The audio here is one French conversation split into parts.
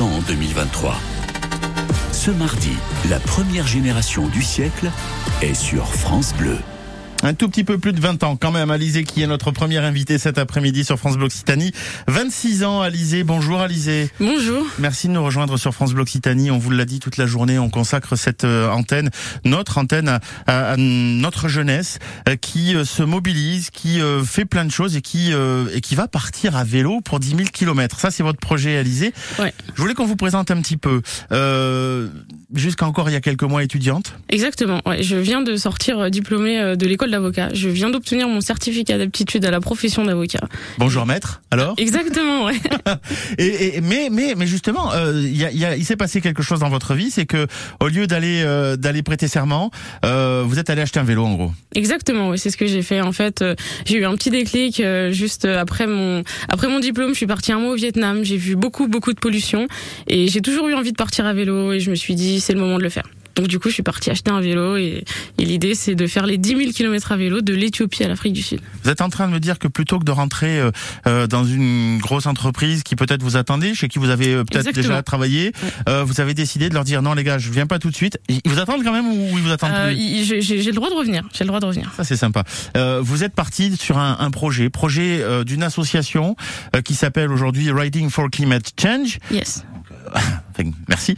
20 ans en 2023. Ce mardi, la première génération du siècle est sur France Bleu. Un tout petit peu plus de 20 ans quand même, Alizé qui est notre première invitée cet après-midi sur France Bleu Occitanie. 26 ans, Alizé. Bonjour, Alizé. Bonjour. Merci de nous rejoindre sur France Bleu Occitanie. On vous l'a dit toute la journée, on consacre cette euh, antenne, notre antenne à, à- à notre jeunesse euh, qui euh, se mobilise, qui fait plein de choses et qui, et qui va partir à vélo pour 10 000 kilomètres. Ça, c'est votre projet, Alizé. Ouais. Je voulais qu'on vous présente un petit peu. Euh, Jusqu'à encore il y a quelques mois étudiante. Exactement. Ouais, je viens de sortir euh, diplômée euh, de l'école d'avocat. Je viens d'obtenir mon certificat d'aptitude à la profession d'avocat. Bonjour maître. Alors Exactement, ouais. Et, et- mais mais mais justement, euh, il y a, il y a- il s'est passé quelque chose dans votre vie, c'est que au lieu d'aller euh, d'aller prêter serment, euh, vous êtes allé acheter un vélo en gros. Exactement, ouais, c'est ce que j'ai fait. En fait, euh, j'ai eu un petit déclic euh, juste euh, après mon après mon diplôme. Je suis partie un mois au Vietnam. J'ai vu beaucoup beaucoup de pollution et j'ai toujours eu envie de partir à vélo et je me suis dit c'est le moment de le faire. Donc du coup, je suis partie acheter un vélo et, et l'idée c'est de faire les 10 000 km à vélo de l'Éthiopie à l'Afrique du Sud. Vous êtes en train de me dire que plutôt que de rentrer euh, euh, dans une grosse entreprise qui peut-être vous attendait, chez qui vous avez euh, peut-être déjà travaillé, euh, vous avez décidé de leur dire non les gars, je viens pas tout de suite. Ils vous attendent quand même ou ils vous attendent plus j'ai le droit de revenir. J'ai le droit de revenir. Ça c'est sympa. Vous êtes parti sur un, un projet, projet d'une association qui s'appelle aujourd'hui Riding for Climate Change. Yes. Merci.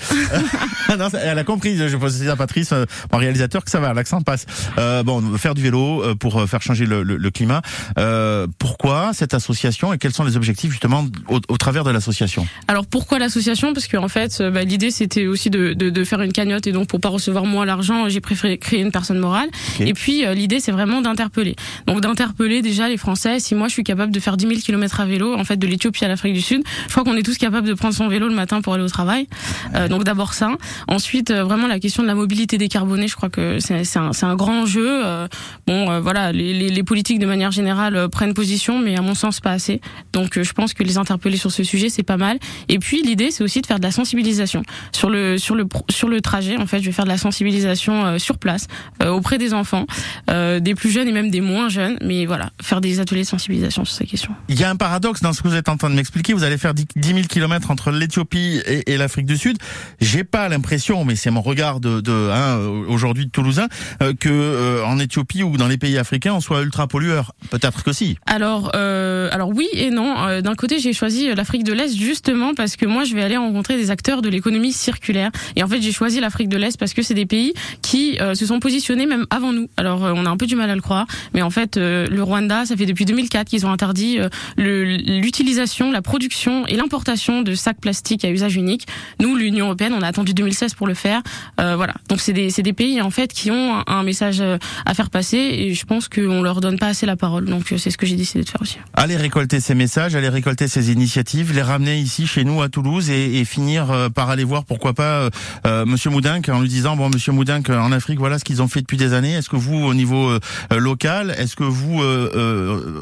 non, elle a compris. Je pose à Patrice, euh, mon réalisateur, que ça va, l'accent passe. Euh, bon, faire du vélo euh, pour euh, faire changer le, le- le climat. Euh, pourquoi cette association et quels sont les objectifs justement au, au travers de l'association? Alors pourquoi l'association? Parce qu'en fait, bah, l'idée c'était aussi de, de, de faire une cagnotte et donc pour pas recevoir moi l'argent, j'ai préféré créer une personne morale. Et puis l'idée c'est vraiment d'interpeller. Donc d'interpeller déjà les Français. Si moi je suis capable de faire 10 000 km à vélo, en fait de l'Éthiopie à l'Afrique du Sud, je crois qu'on est tous capables de prendre son vélo le matin pour aller au travail. Euh, donc d'abord ça. Ensuite euh, vraiment la question de la mobilité décarbonée, je crois que c'est un, grand enjeu. Euh, bon voilà, les, les, les politiques de manière générale prennent position, mais à mon sens pas assez. Donc je pense que les interpeller sur ce sujet c'est pas mal. Et puis l'idée c'est aussi de faire de la sensibilisation sur le sur le pro- sur le trajet. En fait, je vais faire de la sensibilisation sur place auprès des enfants, des plus jeunes et même des moins jeunes. Mais voilà, faire des ateliers de sensibilisation sur ces questions. Il y a un paradoxe dans ce que vous êtes en train de m'expliquer. Vous allez faire 10 000 kilomètres entre l'Éthiopie et, et l'Afrique du Sud. J'ai pas l'impression, mais c'est mon regard de, hein, aujourd'hui de Toulousain, euh, que euh, en Éthiopie ou dans les pays africains on soit ultra pollueur. Peut-être que si. Alors, euh, alors oui et non. Euh, D'un côté, j'ai choisi l'Afrique de l'Est justement parce que moi, je vais aller rencontrer des acteurs de l'économie circulaire. Et en fait, j'ai choisi l'Afrique de l'Est parce que c'est des pays qui se sont positionnés même avant nous. Alors, on a un peu du mal à le croire, mais en fait, le Rwanda, ça fait depuis 2004 qu'ils ont interdit l'utilisation, la production et l'importation de sacs plastiques à usage unique. Nous, l'Union européenne, on a attendu 2016 pour le faire. Euh, voilà. Donc, c'est des, c'est des pays en fait qui ont un, un message euh, à faire passer et je pense qu'on leur donne pas assez la parole. Donc, euh, c'est ce que j'ai décidé de faire aussi. Allez récolter ces messages, allez récolter ces initiatives, les ramener ici chez nous à Toulouse et, et finir euh, par aller voir pourquoi pas euh, Monsieur Moudinque en lui disant bon Monsieur Moudinque en Afrique voilà ce qu'ils ont fait depuis des années. Est-ce que vous au niveau euh, local, est-ce que vous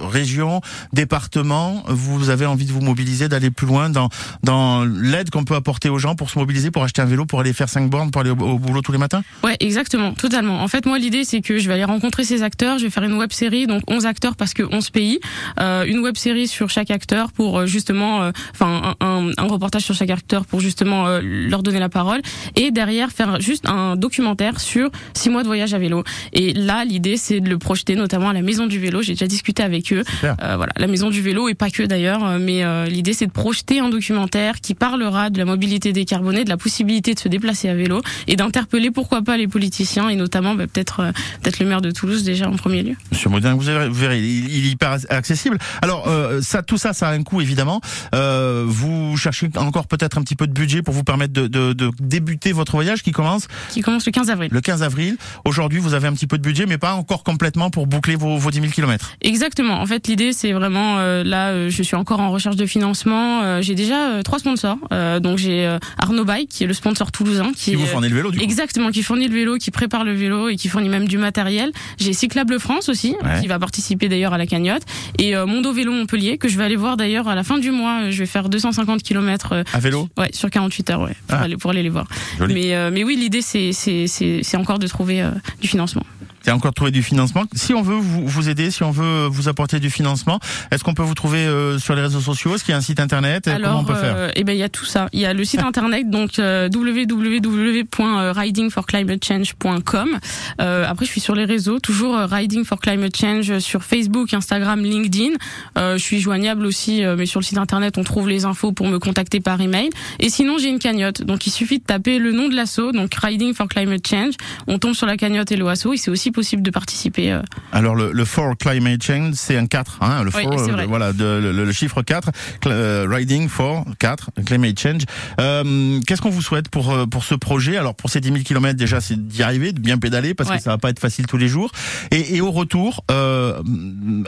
région, département, vous avez envie de vous mobiliser, d'aller plus loin dans dans l'aide qu'on peut apporter aux gens pour se mobiliser, pour acheter un vélo, pour aller faire cinq bornes, pour aller au, au boulot tous les matins Ouais, exactement, totalement. En fait, moi, l'idée, c'est que je vais aller rencontrer ces acteurs. Je vais faire une web série, donc 11 acteurs parce que 11 pays. Euh, une web série sur chaque acteur pour euh, justement, euh, enfin, un, un, un reportage sur chaque acteur pour justement euh, leur donner la parole. Et derrière, faire juste un documentaire sur six mois de voyage à vélo. Et là, l'idée, c'est de le projeter notamment à la Maison du Vélo. J'ai déjà discuté avec eux. Voilà, la Maison du Vélo et pas que d'ailleurs. Mais l'idée, c'est de projeter un documentaire qui parlera de la mobilité décarbonée, de la possibilité de se déplacer à vélo et d'interpeller pourquoi pas les politiciens et notamment bah, peut-être euh, peut-être le maire de Toulouse déjà en premier lieu. Monsieur Modin, vous verrez, vous verrez, il, est hyper accessible. Alors euh, ça, tout ça, ça a un coût évidemment. Euh, vous cherchez encore peut-être un petit peu de budget pour vous permettre de, de, de débuter votre voyage qui commence Qui commence le 15 avril. le 15 avril. Aujourd'hui, vous avez un petit peu de budget, mais pas encore complètement pour boucler vos, vos 10 000 kilomètres. Exactement. En fait, l'idée c'est vraiment euh, là, je suis encore en recherche de financement. J'ai déjà trois sponsors. Donc j'ai Arnaud Bike qui est le sponsor toulousain qui Qui vous fournit le vélo, du coup. Exactement, qui fournit le vélo, qui prépare le vélo et qui fournit même du matériel. J'ai Cyclable France aussi, Ouais. qui va participer d'ailleurs à la cagnotte. Et euh, Mondo Vélo Montpellier, que je vais aller voir d'ailleurs à la fin du mois. Euh, Je vais faire 250 km euh, À vélo ouais, sur 48 heures, ouais, pour, Ah. aller, pour aller les voir. Joli. Mais, euh, mais oui, l'idée, c'est, c'est, encore de trouver euh, du financement. A encore trouver du financement. Si on veut vous, vous aider, si on veut vous apporter du financement, est-ce qu'on peut vous trouver euh, sur les réseaux sociaux? Est-ce qu'il y a un site internet? Alors, Comment on peut faire? euh, eh ben il y a tout ça. Il y a le site internet donc euh, www.ridingforclimatechange.com. Euh, après, je suis sur les réseaux, toujours euh, Riding for Climate Change sur Facebook, Instagram, LinkedIn. Euh, je suis joignable aussi, euh, mais sur le site internet, on trouve les infos pour me contacter par email. Et sinon, j'ai une cagnotte. Donc, il suffit de taper le nom de l'asso, donc Riding for Climate Change. On tombe sur la cagnotte et l'OASO. Et c'est aussi possible de participer. euh, Alors le, le for climate change, c'est un 4, hein, le Oui, for, c'est euh, voilà, de, le, le chiffre 4, cl- euh, riding for 4, climate change. Euh, Qu'est-ce qu'on vous souhaite pour pour ce projet? Alors pour ces 10 000 km déjà, c'est d'y arriver, de bien pédaler parce Ouais. que ça va pas être facile tous les jours. Et, et au retour, euh,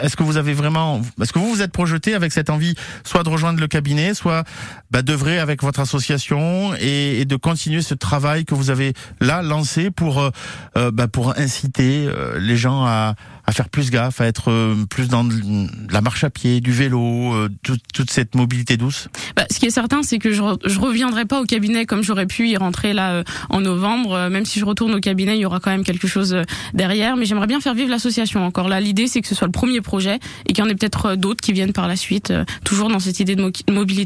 est-ce que vous avez vraiment, est-ce que vous vous êtes projeté avec cette envie, soit de rejoindre le cabinet, soit bah, d'œuvrer avec votre association et, et de continuer ce travail que vous avez là lancé pour euh, bah, pour inciter euh, les gens à, faire plus gaffe, à être euh, plus dans de la marche à pied, du vélo, euh, tout- toute cette mobilité douce. Bah, ce qui est certain, c'est que je, re- reviendrai pas au cabinet comme j'aurais pu y rentrer là en novembre. Même si je retourne au cabinet, il y aura quand même quelque chose derrière. Mais j'aimerais bien faire vivre l'association. Encore là, l'idée, c'est que ce soit le premier projet et qu'il y en ait peut-être d'autres qui viennent par la suite, toujours dans cette idée de mo- mobilité.